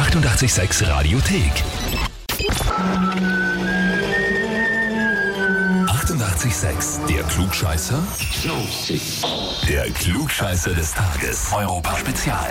886 Radiothek. 88,6. Der Klugscheißer? Der Klugscheißer des Tages. Europa Spezial.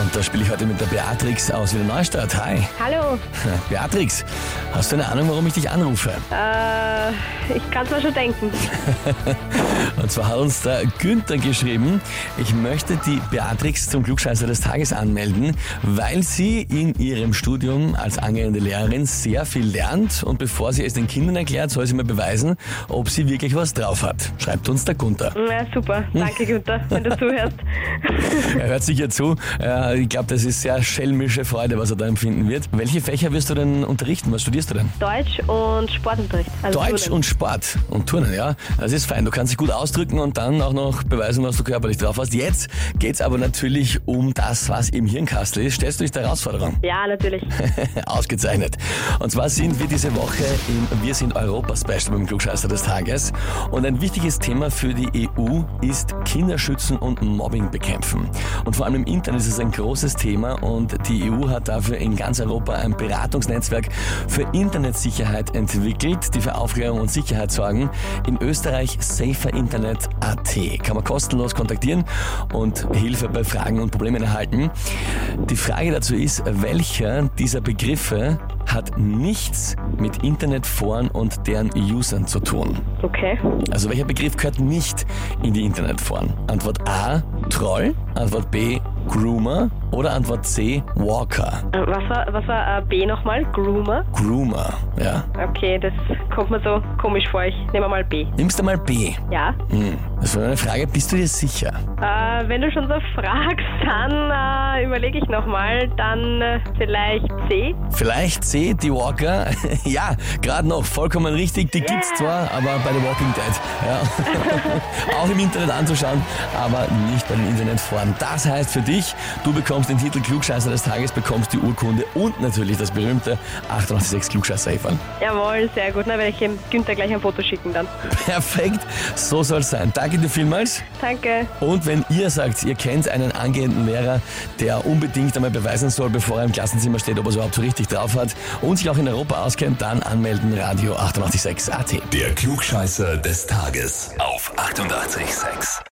Und da spiele ich heute mit der Beatrix aus Wiener Neustadt. Hi. Hallo, Beatrix, hast du eine Ahnung, warum ich dich anrufe? äh, ich kann es mir schon denken. Und zwar hat uns der Günther geschrieben, ich möchte die Beatrix zum Klugscheißer des Tages anmelden, weil sie in ihrem Studium als angehende Lehrerin sehr viel lernt und bevor sie es den Kindern erklärt, soll sie mal beweisen, ob sie wirklich was drauf hat. Schreibt uns der Gunther. Ja, super, danke Günther, wenn du zuhörst. Er hört sicher zu. Äh, Ich glaube, das ist sehr schelmische Freude, was er da empfinden wird. Welche Fächer wirst du denn unterrichten? Was studierst du denn? Deutsch und Sportunterricht. Also Deutsch Turnen. und Sport und Turnen, ja. Das ist fein. Du kannst dich gut ausdrücken und dann auch noch beweisen, was du körperlich drauf hast. Jetzt geht's aber natürlich um das, was im Hirnkastel ist. Stellst du dich der Herausforderung? Ja, natürlich. Ausgezeichnet. Und zwar sind wir diese Woche im Wir sind Europa Special beim Klugscheißer des Tages. Und ein wichtiges Thema für die EU ist Kinderschützen und Mobbing bekämpfen. Und vor allem im Internet ist es ein großes Thema und die EU hat dafür in ganz Europa ein Beratungsnetzwerk für Internetsicherheit entwickelt, die für Aufklärung und Sicherheit sorgen. In Österreich saferinternet.at kann man kostenlos kontaktieren und Hilfe bei Fragen und Problemen erhalten. Die Frage dazu ist, welcher dieser Begriffe hat nichts mit Internetforen und deren Usern zu tun? Okay. Also welcher Begriff gehört nicht in die Internetforen? Antwort A, Troll. Antwort B, Groomer. Oder Antwort C, Walker. Äh, Was war, was war äh, B nochmal? Groomer? Groomer, ja. Okay, das kommt mir so komisch vor. Ich nehme mal B. Nimmst du mal B. Ja. Hm. Das war eine Frage, bist du dir sicher? Äh, wenn du schon so fragst, dann äh, überlege ich nochmal. Dann äh, vielleicht C. Vielleicht C, die Walker. ja, gerade noch, vollkommen richtig. Die gibt's zwar, aber bei The Walking Dead. Ja. Auch im Internet anzuschauen, aber nicht bei den Internetforen. Das heißt für dich, du bekommst den Titel Klugscheißer des Tages, bekommst die Urkunde und natürlich das berühmte 886 klugscheißer -Eferl. Jawohl, sehr gut. Na, werde ich dem Günther gleich ein Foto schicken dann. Perfekt, so soll's sein. Danke dir vielmals. Danke. Und wenn ihr sagt, ihr kennt einen angehenden Lehrer, der unbedingt einmal beweisen soll, bevor er im Klassenzimmer steht, ob er es überhaupt so richtig drauf hat und sich auch in Europa auskennt, dann anmelden Radio 886 AT. Der Klugscheißer des Tages auf 88,6.